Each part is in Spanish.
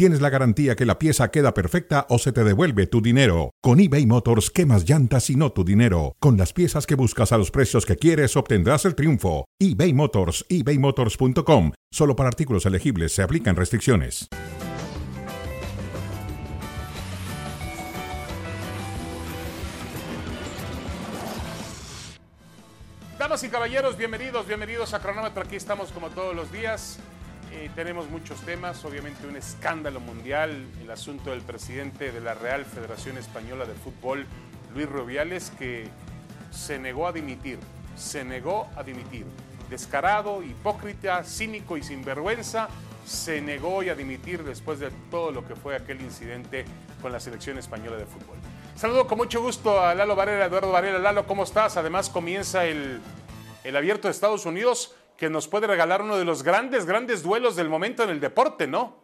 tienes la garantía que la pieza queda perfecta o se te devuelve tu dinero. Con eBay Motors, quemas llantas y no tu dinero. Con las piezas que buscas a los precios que quieres, obtendrás el triunfo. eBay Motors, ebaymotors.com. Solo para artículos elegibles se aplican restricciones. Damas y caballeros, bienvenidos, bienvenidos a Cronómetro. Aquí estamos como todos los días. Eh, tenemos muchos temas, obviamente un escándalo mundial, el asunto del presidente de la Real Federación Española de Fútbol, Luis Rubiales, que se negó a dimitir, se negó a dimitir. Descarado, hipócrita, cínico y sinvergüenza, se negó a dimitir después de todo lo que fue aquel incidente con la selección española de fútbol. Saludo con mucho gusto a Lalo Varela, Eduardo Varela. Lalo, ¿cómo estás? Además comienza el, el abierto de Estados Unidos que nos puede regalar uno de los grandes, grandes duelos del momento en el deporte, ¿no?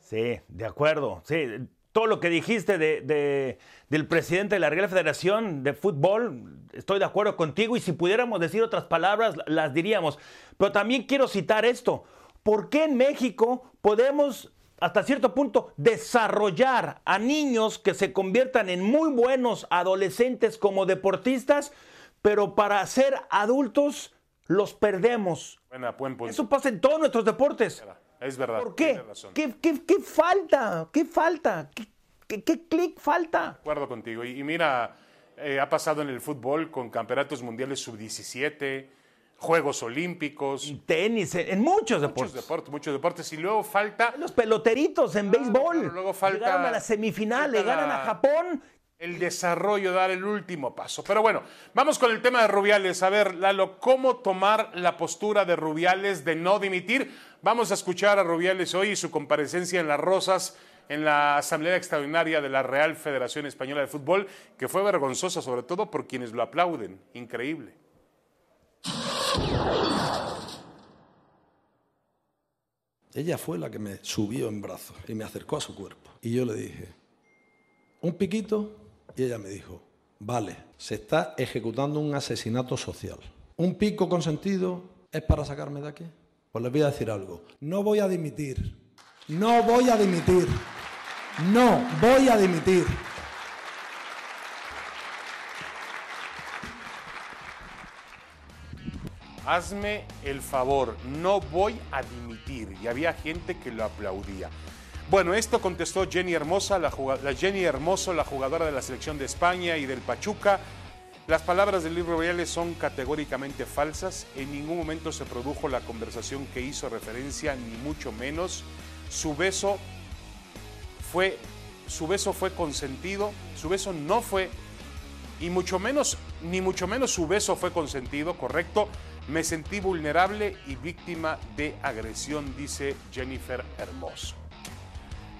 Sí, de acuerdo. Sí, todo lo que dijiste de, del presidente de la Real Federación de Fútbol, estoy de acuerdo contigo y si pudiéramos decir otras palabras, las diríamos. Pero también quiero citar esto. ¿Por qué en México podemos hasta cierto punto desarrollar a niños que se conviertan en muy buenos adolescentes como deportistas, pero para ser adultos los perdemos? Buena, buen punto. Eso pasa en todos nuestros deportes. Es verdad. ¿Por qué? razón. ¿Qué, qué, qué falta? ¿Qué falta? ¿Qué, qué, qué clic falta? De acuerdo contigo. Y, y mira, eh, ha pasado en el fútbol con campeonatos mundiales sub-17, Juegos Olímpicos, En tenis, en, en muchos muchos deportes. deportes, muchos deportes. Y luego falta Los peloteritos en béisbol. claro, luego falta- Llegaron a la semifinal, le ganan a Japón. El desarrollo, dar el último paso. Pero bueno, vamos con el tema de Rubiales. A ver, Lalo, ¿cómo tomar la postura de Rubiales de no dimitir? Vamos a escuchar a Rubiales hoy y su comparecencia en Las Rosas en la Asamblea Extraordinaria de la Real Federación Española de Fútbol, que fue vergonzosa sobre todo por quienes lo aplauden. Increíble. Ella fue la que me subió en brazos y me acercó a su cuerpo. Y yo le dije, un piquito, y ella me dijo, vale, se está ejecutando un asesinato social. ¿Un pico consentido es para sacarme de aquí? Pues les voy a decir algo, no voy a dimitir, no voy a dimitir, no voy a dimitir. Hazme el favor, no voy a dimitir. Y había gente que lo aplaudía. Bueno, esto contestó Jenny Hermosa, la, Jenny Hermoso, la jugadora de la selección de España y del Pachuca. Las palabras de Luis Rubiales son categóricamente falsas. En ningún momento se produjo la conversación que hizo referencia, ni mucho menos. Su beso fue, su beso fue consentido. Su beso no fue y mucho menos, ni mucho menos su beso fue consentido, correcto. Me sentí vulnerable y víctima de agresión, dice Jennifer Hermoso.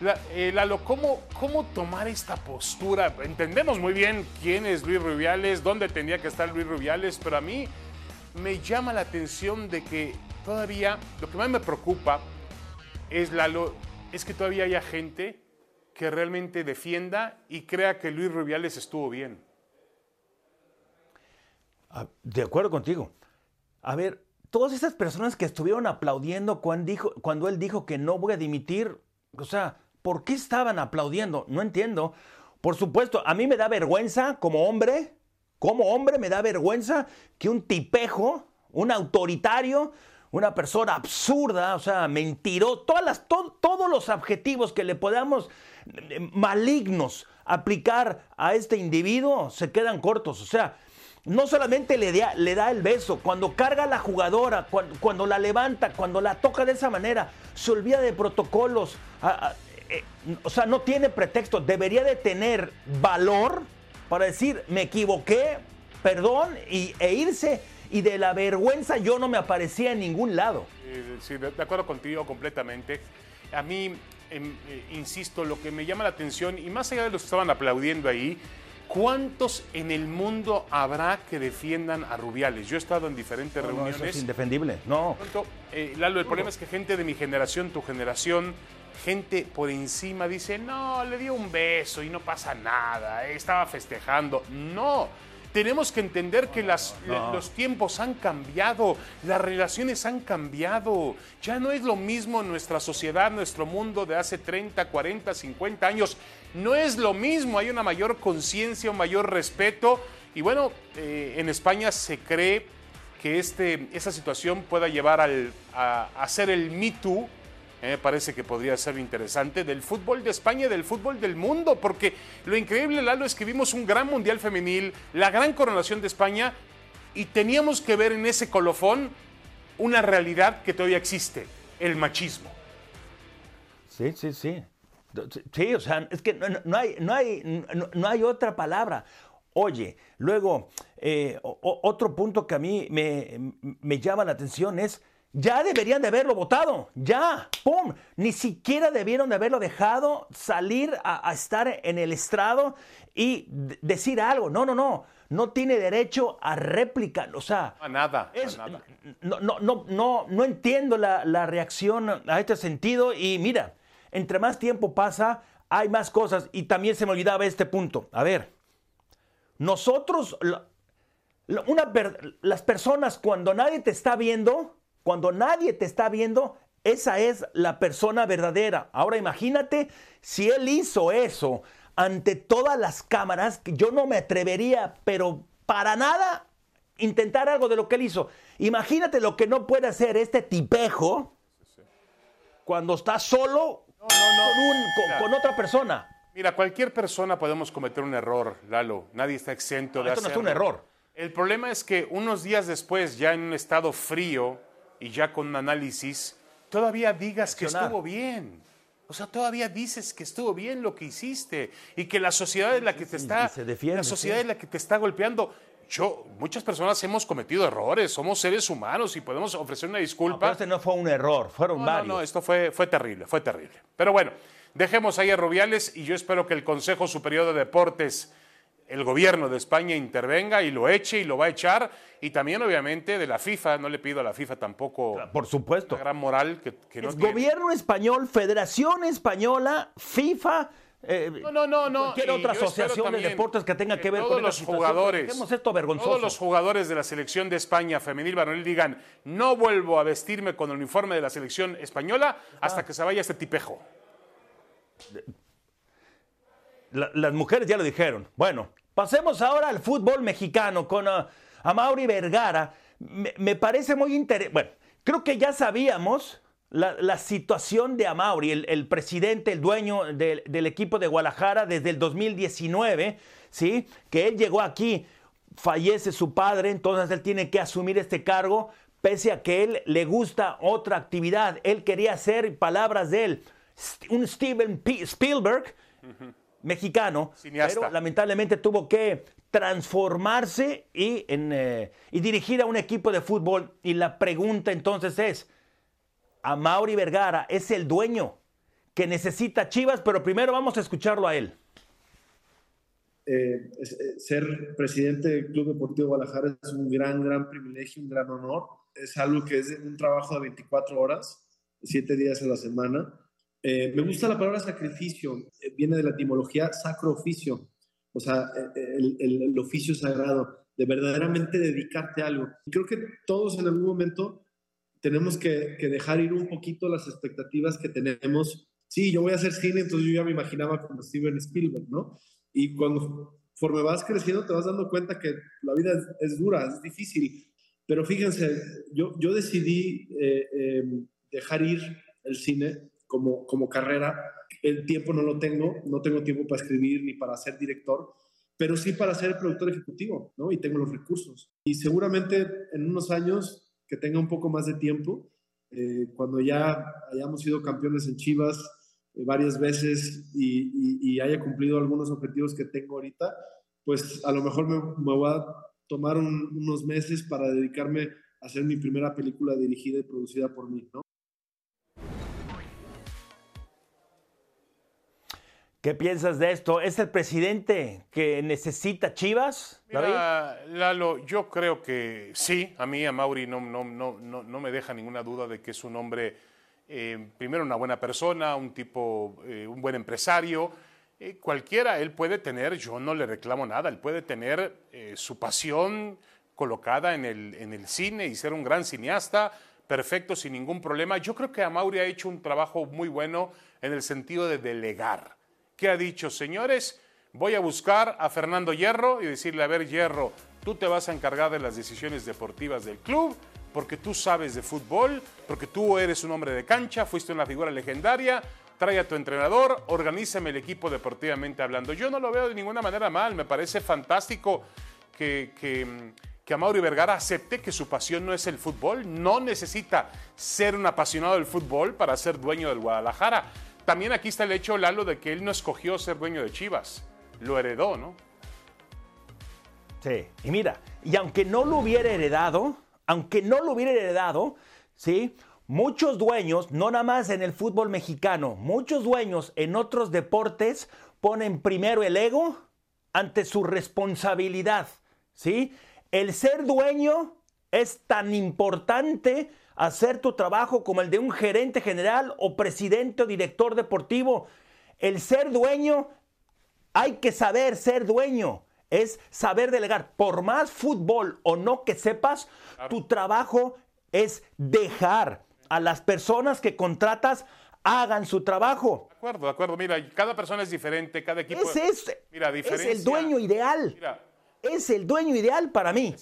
La- eh, Lalo, ¿cómo, ¿cómo tomar esta postura? Entendemos muy bien quién es Luis Rubiales, dónde tenía que estar Luis Rubiales, pero a mí me llama la atención de que todavía, lo que más me preocupa es, Lalo, es que todavía haya gente que realmente defienda y crea que Luis Rubiales estuvo bien. Ah, De acuerdo contigo. A ver, todas esas personas que estuvieron aplaudiendo cuando, dijo, cuando él dijo que no voy a dimitir, o sea, ¿por qué estaban aplaudiendo? No entiendo. Por supuesto, a mí me da vergüenza como hombre, como hombre me da vergüenza que un tipejo, un autoritario, una persona absurda, o sea, mentiró, todas todos los adjetivos que le podamos eh, malignos aplicar a este individuo se quedan cortos. O sea, no solamente le da, le da el beso, cuando carga a la jugadora, cuando, la levanta, cuando la toca de esa manera, se olvida de protocolos. Eh, o sea, no tiene pretexto. Debería de tener valor para decir, me equivoqué, perdón, y, e irse. Y de la vergüenza yo no me aparecía en ningún lado. Eh, sí, de, acuerdo contigo completamente. A mí, em, eh, insisto, lo que me llama la atención, y más allá de los que estaban aplaudiendo ahí, ¿Cuántos en el mundo habrá que defiendan a Rubiales? Yo he estado en diferentes No, no, reuniones. eso es indefendible. No. Pronto, eh, Lalo, el problema es que gente de mi generación, tu generación, gente por encima dice, no, le dio un beso y no pasa nada, eh, estaba festejando. No, tenemos que entender que las- No. los tiempos han cambiado, las relaciones han cambiado. Ya no es lo mismo nuestra sociedad, nuestro mundo de hace 30, 40, 50 años. No es lo mismo, hay una mayor conciencia, un mayor respeto. Y bueno, eh, en España se cree que este, esa situación pueda llevar al, a, a ser el Me Too, me parece que podría ser interesante, del fútbol de España y del fútbol del mundo, porque lo increíble, Lalo, es que vimos un gran mundial femenil, la gran coronación de España, y teníamos que ver en ese colofón una realidad que todavía existe, el machismo. Sí, sí, sí. Sí, o sea, es que no, hay, no, hay, no, hay otra palabra. Oye, luego, eh, otro punto que a mí me llama la atención es, ya deberían de haberlo votado, ya, ¡pum! Ni siquiera debieron de haberlo dejado salir a, a estar en el estrado y decir algo. No, no, no, no tiene derecho a réplica, o sea... A nada, a Es- nada. no, no, no, no, no entiendo la, la reacción a este sentido y mira, entre más tiempo pasa, hay más cosas y también se me olvidaba este punto. A ver, nosotros, la- la- una per- las personas cuando nadie te está viendo, cuando nadie te está viendo, esa es la persona verdadera. Ahora imagínate si él hizo eso ante todas las cámaras, que yo no me atrevería, pero para nada, intentar algo de lo que él hizo. Imagínate lo que no puede hacer este tipejo cuando está solo Con, un- con- Mira. con otra persona. Mira, cualquier persona podemos cometer un error, Lalo. Nadie está exento No, de esto no es hacerlo. un error. El problema es que unos días después, ya en un estado frío y ya con un análisis, todavía digas que estuvo bien. O sea, todavía dices que estuvo bien lo que hiciste y que la sociedad es la que te está, defiende, la sociedad sí. es la que te está golpeando. Yo, muchas personas hemos cometido errores, somos seres humanos y podemos ofrecer una No, disculpa. pero este no fue un error, fueron No, no, varios. no, esto fue, fue terrible, fue terrible. Pero bueno, dejemos ahí a Rubiales y yo espero que el Consejo Superior de Deportes, el gobierno de España intervenga y lo eche y lo va a echar. Y también, obviamente, de la FIFA, no le pido a la FIFA tampoco Por supuesto. la gran moral que, que no Es tiene. gobierno español, Federación Española, FIFA, eh, No, no, no, no. cualquier otra asociación de deportes que tenga que ver todos con los jugadores, esto vergonzoso. Todos los jugadores de la selección de España femenil varonil digan, no vuelvo a vestirme con el uniforme de la selección española hasta que se vaya este tipejo. La- las mujeres ya lo dijeron. Bueno, pasemos ahora al fútbol mexicano con ah, Amaury Vergara. Me, parece muy interesante. Bueno, creo que ya sabíamos la, situación de Amaury, el, presidente, el dueño del, equipo de Guadalajara desde el 2019, ¿sí? Que él llegó aquí, fallece su padre, entonces él tiene que asumir este cargo, pese a que él le gusta otra actividad. Él quería hacer, palabras de él, un Steven Spielberg mexicano, Cineasta. pero lamentablemente tuvo que transformarse y, en, eh, y dirigir a un equipo de fútbol. Y la pregunta entonces es, ¿a Mauri Vergara es el dueño que necesita Chivas? Pero primero vamos a escucharlo a él. eh, eh, ser presidente del Club Deportivo Guadalajara es un gran, gran privilegio, un gran honor. Es algo que es un trabajo de 24 horas, 7 días a la semana. Eh, me gusta la palabra sacrificio, eh, viene de la etimología sacro oficio, o sea, eh, el, oficio sagrado, de verdaderamente dedicarte a algo. Creo que todos en algún momento tenemos que, dejar ir un poquito las expectativas que tenemos. Sí, yo voy a hacer cine, entonces yo ya me imaginaba como Steven Spielberg, ¿no? Y cuando conforme vas creciendo te vas dando cuenta que la vida es, dura, es difícil. Pero fíjense, yo, yo decidí eh, dejar ir el cine como, como carrera. El tiempo no lo tengo, no tengo tiempo para escribir ni para ser director, pero sí para ser productor ejecutivo, ¿no? Y tengo los recursos. Y seguramente en unos años que tenga un poco más de tiempo, eh, cuando ya hayamos sido campeones en Chivas eh, varias veces y, haya cumplido algunos objetivos que tengo ahorita, pues a lo mejor me, me voy a tomar un- unos meses para dedicarme a hacer mi primera película dirigida y producida por mí, ¿no? ¿Qué piensas de esto? ¿Es el presidente que necesita Chivas? Mira, Lalo, yo creo que sí. A mí, a Mauri, no, no, no, no, me deja ninguna duda de que es un hombre, eh, primero, una buena persona, un tipo, eh, un buen empresario. Eh, cualquiera, él puede tener, yo no le reclamo nada, él puede tener su pasión colocada en el, en el cine y ser un gran cineasta, perfecto, sin ningún problema. Yo creo que a Mauri ha hecho un trabajo muy bueno en el sentido de delegar que ha dicho, señores, voy a buscar a Fernando Hierro y decirle, a ver, Hierro, tú te vas a encargar de las decisiones deportivas del club, porque tú sabes de fútbol, porque tú eres un hombre de cancha, fuiste una figura legendaria, trae a tu entrenador, organízame el equipo deportivamente hablando. Yo no lo veo de ninguna manera mal, me parece fantástico que, que, que Amaury Vergara acepte que su pasión no es el fútbol, no necesita ser un apasionado del fútbol para ser dueño del Guadalajara también aquí está el hecho, Lalo, de que él no escogió ser dueño de Chivas, lo heredó, ¿no? Sí, y mira, y aunque no lo hubiera heredado, aunque no lo hubiera heredado, ¿sí? Muchos dueños, no nada más en el fútbol mexicano, muchos dueños en otros deportes ponen primero el ego ante su responsabilidad, ¿sí? El ser dueño es tan importante hacer tu trabajo como el de un gerente general o presidente o director deportivo. El ser dueño, hay que saber ser dueño, es saber delegar. Por más fútbol o no que sepas, tu trabajo es dejar a las personas que contratas hagan su trabajo. De acuerdo, de acuerdo. Mira, cada persona es diferente, cada equipo es, es, mira, es el dueño ideal. es el dueño ideal para mí.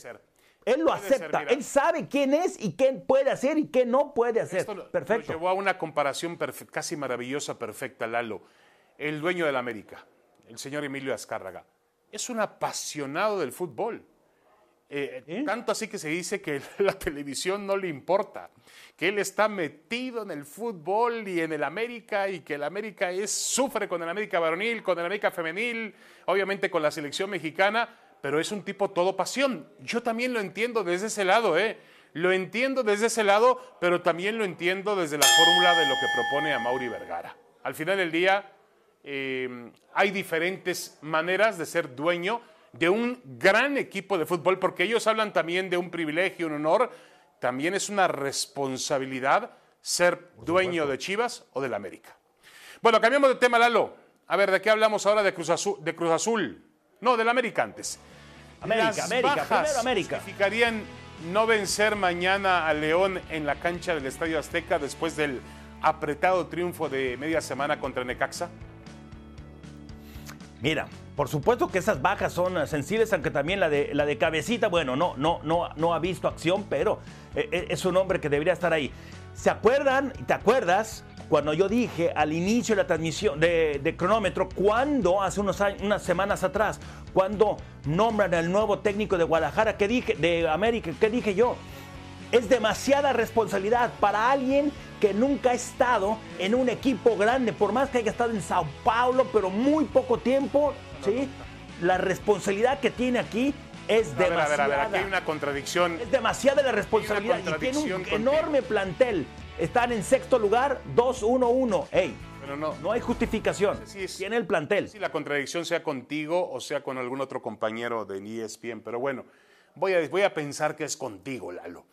Él lo acepta, él sabe quién es y qué puede hacer y qué no puede hacer. Perfecto. llevó a una comparación casi maravillosa, perfecta, Lalo. El dueño de la América, el señor Emilio Azcárraga, es un apasionado del fútbol. Eh, ¿Eh? Tanto así que se dice que la televisión no le importa, que él está metido en el fútbol y en el América y que el América es, sufre con el América varonil, con el América femenil, obviamente con la selección mexicana pero es un tipo todo pasión. Yo también lo entiendo desde ese lado, ¿eh? Lo entiendo desde ese lado, pero también lo entiendo desde la fórmula de lo que propone a Mauri Vergara. Al final del día, eh, hay diferentes maneras de ser dueño de un gran equipo de fútbol, porque ellos hablan también de un privilegio, un honor, también es una responsabilidad ser dueño de Chivas o del América. Bueno, cambiamos de tema, Lalo. A ver, ¿de qué hablamos ahora de Cruz Azul? De Cruz Azul. No, del América antes. América, América, primero América. ¿Significarían no vencer mañana a León en la cancha del Estadio Azteca después del apretado triunfo de media semana contra Necaxa? Mira, por supuesto que esas bajas son sensibles, aunque también la de, la de Cabecita, bueno, no, no, no, no ha visto acción, pero eh, eh, es un hombre que debería estar ahí. ¿Se acuerdan? ¿Te acuerdas cuando yo dije al inicio de la transmisión de, cronómetro, cuando hace unos unas semanas atrás, cuando nombran al nuevo técnico de Guadalajara, que dije, de América, ¿qué dije yo? Es demasiada responsabilidad para alguien que nunca ha estado en un equipo grande, por más que haya estado en Sao Paulo, pero muy poco tiempo, ¿sí? La responsabilidad que tiene aquí es demasiada. A ver, a ver, aquí hay una contradicción. Es demasiada la responsabilidad y tiene un enorme plantel están en sexto lugar, 2-1-1. Ey, Pero no, no hay justificación. Tiene el plantel. Si la contradicción sea contigo o sea con algún otro compañero de ESPN, pero bueno, voy a, voy a pensar que es contigo, Lalo.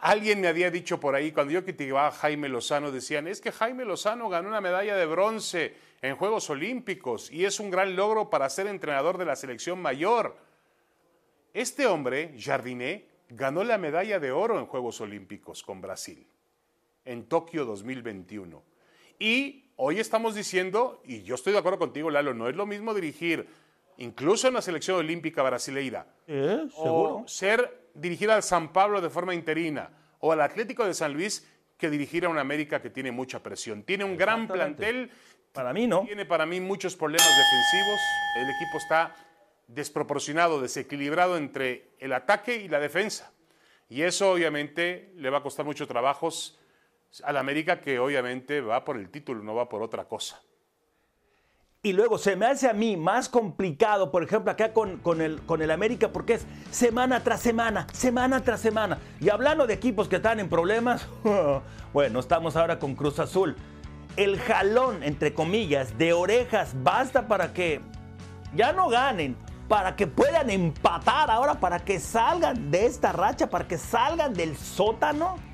Alguien me había dicho por ahí, cuando yo criticaba a Jaime Lozano, decían, es que Jaime Lozano ganó una medalla de bronce en Juegos Olímpicos y es un gran logro para ser entrenador de la selección mayor. Este hombre, Jardiné, ganó la medalla de oro en Juegos Olímpicos con Brasil en Tokio 2021. Y hoy estamos diciendo, y yo estoy de acuerdo contigo, Lalo, no es lo mismo dirigir incluso en la selección olímpica brasileira, ¿Eh? o ser dirigir al San Pablo de forma interina, o al Atlético de San Luis que dirigir a una América que tiene mucha presión. Tiene un gran plantel. Para mí no. Tiene para mí muchos problemas defensivos. El equipo está desproporcionado, desequilibrado entre el ataque y la defensa. Y eso obviamente le va a costar mucho trabajos al América que obviamente va por el título, no va por otra cosa. Y luego se me hace a mí más complicado, por ejemplo, acá con, con, el, con el América, porque es semana tras semana, semana tras semana. Y hablando de equipos que están en problemas, bueno, estamos ahora con Cruz Azul. el jalón, entre comillas, de orejas basta para que ya no ganen, para que puedan empatar ahora, para que salgan de esta racha, para que salgan del sótano.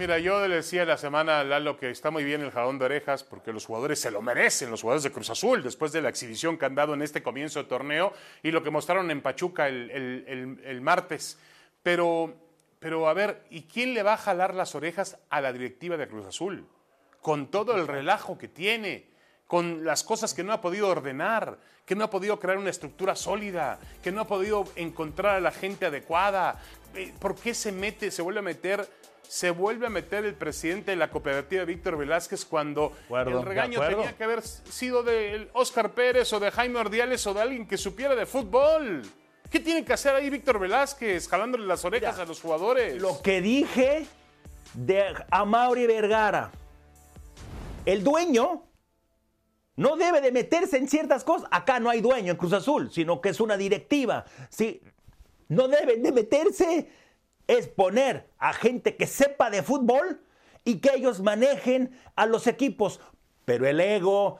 Mira, yo le decía la semana a Lalo que está muy bien el jalón de orejas porque los jugadores se lo merecen, los jugadores de Cruz Azul, después de la exhibición que han dado en este comienzo de torneo y lo que mostraron en Pachuca el, martes. Pero, pero a ver, ¿y quién le va a jalar las orejas a la directiva de Cruz Azul? Con todo el relajo que tiene, con las cosas que no ha podido ordenar, que no ha podido crear una estructura sólida, que no ha podido encontrar a la gente adecuada. Eh, ¿Por qué se mete, se vuelve a meter se vuelve a meter el presidente de la cooperativa Víctor Velázquez cuando el regaño tenía que haber sido de Oscar Pérez o de Jaime Ordiales o de alguien que supiera de fútbol. ¿Qué tiene que hacer ahí Víctor Velázquez, jalándole las orejas a los jugadores? Lo que dije de Amaury Vergara, el dueño no debe de meterse en ciertas cosas. Acá no hay dueño en Cruz Azul, sino que es una directiva. Sí, no deben de meterse es poner a gente que sepa de fútbol y que ellos manejen a los equipos. Pero el ego,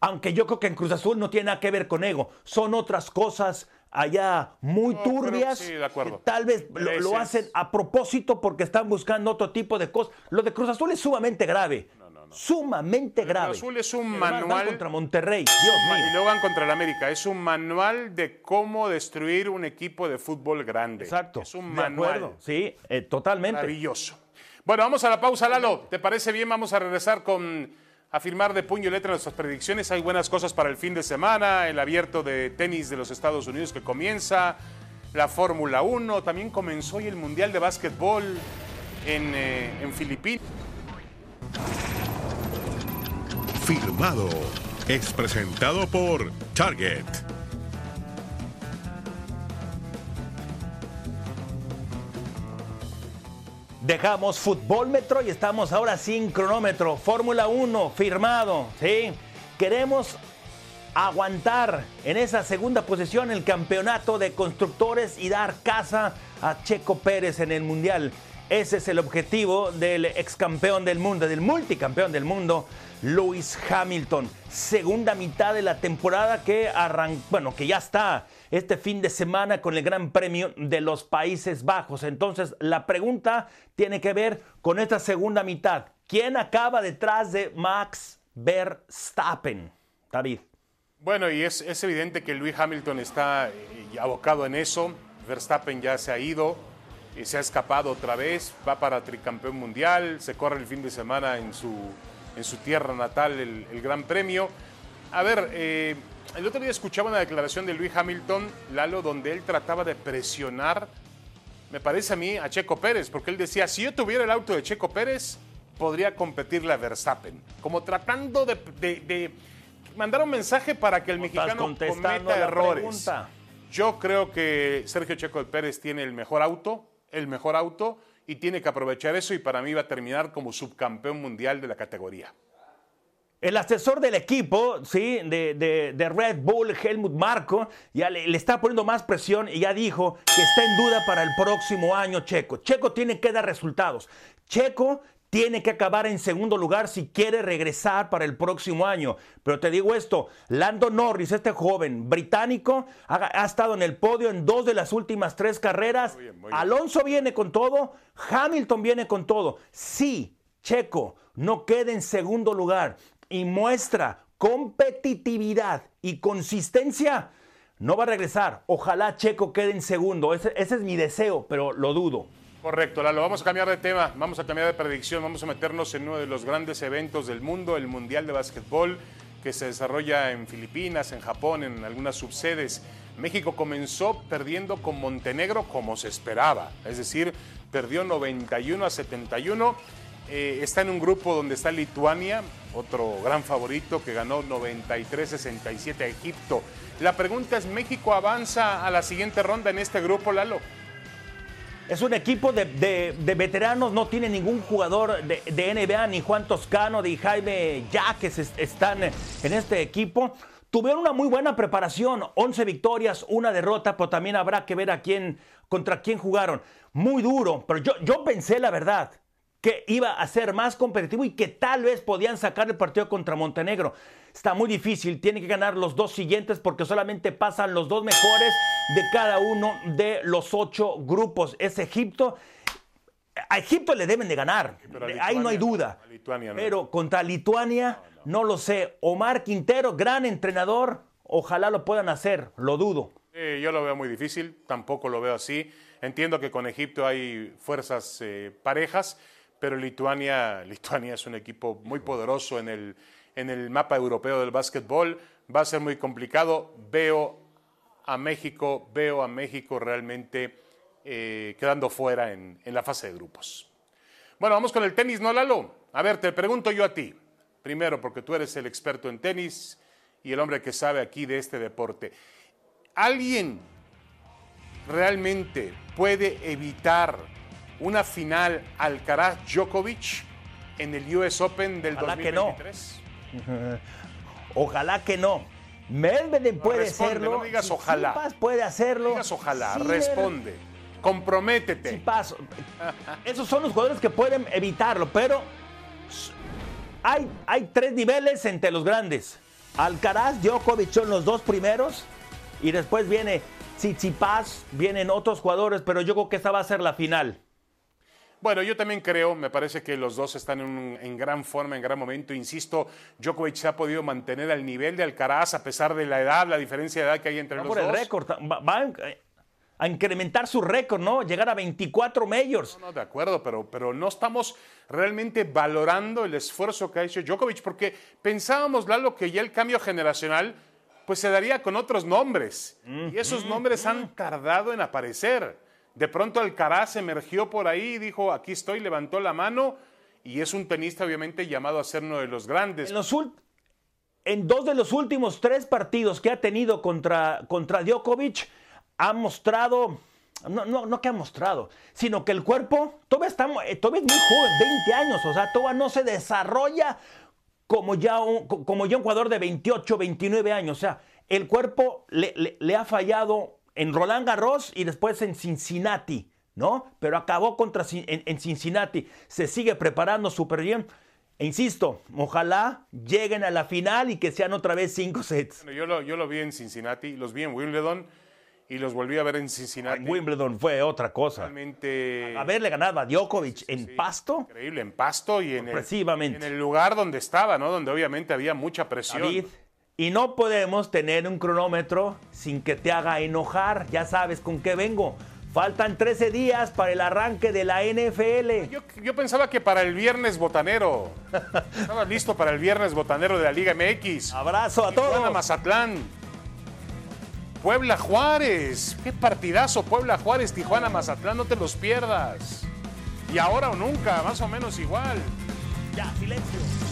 aunque yo creo que en Cruz Azul no tiene nada que ver con ego, son otras cosas allá muy turbias. sí, de acuerdo. Tal vez lo, hacen a propósito porque están buscando otro tipo de cosas. Lo de Cruz Azul es sumamente grave. Sumamente grave. Azul es un manual. contra Monterrey. Dios mío. Y luego van contra el América. Es un manual de cómo destruir un equipo de fútbol grande. Exacto. Es un manual. Sí, eh, totalmente. Maravilloso. Bueno, vamos a la pausa, Lalo. ¿Te parece bien? Vamos a regresar con a firmar de puño y letra nuestras predicciones. Hay buenas cosas para el fin de semana, el abierto de tenis de los Estados Unidos que comienza, la Fórmula 1, también comenzó hoy el Mundial de Básquetbol en, eh, en Filipinas. Firmado es presentado por Target. Dejamos Fútbol Metro y estamos ahora sin cronómetro. Fórmula 1, firmado. ¿sí? Queremos aguantar en esa segunda posición el campeonato de constructores y dar casa a Checo Pérez en el Mundial. Ese es el objetivo del ex campeón del mundo, del multicampeón del mundo, Lewis Hamilton. Segunda mitad de la temporada que arrancó, bueno, que ya está este fin de semana con el Gran Premio de los Países Bajos. Entonces, la pregunta tiene que ver con esta segunda mitad. ¿Quién acaba detrás de Max Verstappen? David. Bueno, y es, es evidente que Lewis Hamilton está eh, abocado en eso. Verstappen ya se ha ido y se ha escapado otra vez, va para tricampeón mundial, se corre el fin de semana en su, en su tierra natal el, Gran Premio. A ver, eh, el otro día escuchaba una declaración de Luis Hamilton, Lalo, donde él trataba de presionar, me parece a mí, a Checo Pérez, porque él decía, si yo tuviera el auto de Checo Pérez, podría competirle a Verstappen, como tratando de, mandar un mensaje para que el mexicano cometa errores. Yo creo que Sergio Checo Pérez tiene el mejor auto, el mejor auto y tiene que aprovechar eso y para mí va a terminar como subcampeón mundial de la categoría. El asesor del equipo, sí, de, Red Bull, Helmut Marco, ya le, está poniendo más presión y ya dijo que está en duda para el próximo año Checo. Checo tiene que dar resultados. Checo tiene que acabar en segundo lugar si quiere regresar para el próximo año. Pero te digo esto, Lando Norris, este joven británico, ha, estado en el podio en dos de las últimas tres carreras. Alonso viene con todo, Hamilton viene con todo. Si Checo no queda en segundo lugar y muestra competitividad y consistencia, no va a regresar. Ojalá Checo quede en segundo. ese es mi deseo, pero lo dudo. Correcto, Lalo. Vamos a cambiar de tema, vamos a cambiar de predicción, vamos a meternos en uno de los grandes eventos del mundo, el Mundial de Básquetbol, que se desarrolla en Filipinas, en Japón, en algunas subsedes. México comenzó perdiendo con Montenegro como se esperaba, es decir, perdió 91 a 71. Eh, está en un grupo donde está Lituania, otro gran favorito que ganó 93-67 a Egipto. La pregunta es, ¿México avanza a la siguiente ronda en este grupo, Lalo? Es un equipo de, veteranos, no tiene ningún jugador de, NBA, ni Juan Toscano, ni Jaime Yaques están en este equipo. Tuvieron una muy buena preparación, 11 victorias, una derrota, pero también habrá que ver a quién, contra quién jugaron. Muy duro, pero yo, yo pensé la verdad que iba a ser más competitivo y que tal vez podían sacar el partido contra Montenegro. Está muy difícil, tiene que ganar los dos siguientes porque solamente pasan los dos mejores de cada uno de los ocho grupos. Es Egipto. A Egipto le deben de ganar, ahí no hay duda. Pero contra Lituania, no lo sé. Omar Quintero, gran entrenador, ojalá lo puedan hacer, lo dudo. yo lo veo muy difícil, tampoco lo veo así. Entiendo que con Egipto hay fuerzas eh, parejas, pero Lituania, Lituania es un equipo muy poderoso en el, en el mapa europeo del básquetbol. Va a ser muy complicado. Veo a México, veo a México realmente eh, quedando fuera en, en la fase de grupos. Bueno, vamos con el tenis, ¿no, Lalo? A ver, te pregunto yo a ti. Primero, porque tú eres el experto en tenis y el hombre que sabe aquí de este deporte. ¿Alguien realmente puede evitar una final Alcaraz-Djokovic en el US Open del Ojalá 2023? Que no. ojalá que no. Medvedev puede Responde, hacerlo. No digas ojalá. Tsitsipas puede hacerlo. No digas ojalá. Responde. Comprométete. Tsitsipas. Esos son los jugadores que pueden evitarlo, pero hay, hay tres niveles entre los grandes. Alcaraz, Djokovic son los dos primeros y después viene Tsitsipas, vienen otros jugadores, pero yo creo que esta va a ser la final. Bueno, yo también creo, me parece que los dos están en, en, gran forma, en gran momento. Insisto, Djokovic se ha podido mantener al nivel de Alcaraz a pesar de la edad, la diferencia de edad que hay entre no los por dos. el récord, va, va a incrementar su récord, ¿no? Llegar a 24 majors. No, no, de acuerdo, pero, pero no estamos realmente valorando el esfuerzo que ha hecho Djokovic, porque pensábamos, Lalo, que ya el cambio generacional pues se daría con otros nombres. Mm, y esos mm, nombres mm. han tardado en aparecer. De pronto Alcaraz emergió por ahí y dijo, aquí estoy, levantó la mano y es un tenista obviamente llamado a ser uno de los grandes. En, dos de los últimos tres partidos que ha tenido contra, contra Djokovic, ha mostrado, no, no, no que ha mostrado, sino que el cuerpo todavía, está, todavía es muy joven, 20 años, o sea, todavía no se desarrolla como ya un, como ya un jugador de 28, 29 años. O sea, el cuerpo le ha fallado en Roland Garros y después en Cincinnati, ¿no? Pero acabó contra, en, en Cincinnati. Se sigue preparando súper bien. E insisto, ojalá lleguen a la final y que sean otra vez cinco sets. Bueno, yo, lo, yo lo vi en Cincinnati, los vi en Wimbledon y los volví a ver en Cincinnati. En Wimbledon fue otra cosa. Realmente. Haberle ganado a Djokovic en sí, pasto. Increíble, en pasto y en el, en el lugar donde estaba, ¿no? Donde obviamente había mucha presión. David, y no podemos tener un cronómetro sin que te haga enojar. Ya sabes con qué vengo. Faltan 13 días para el arranque de la NFL. Yo, yo pensaba que para el viernes botanero. Estaba listo para el viernes botanero de la Liga MX. Abrazo a Tijuana, todos. Mazatlán. Puebla Juárez. Qué partidazo Puebla Juárez, Tijuana, Mazatlán. No te los pierdas. Y ahora o nunca, más o menos igual. Ya, silencio.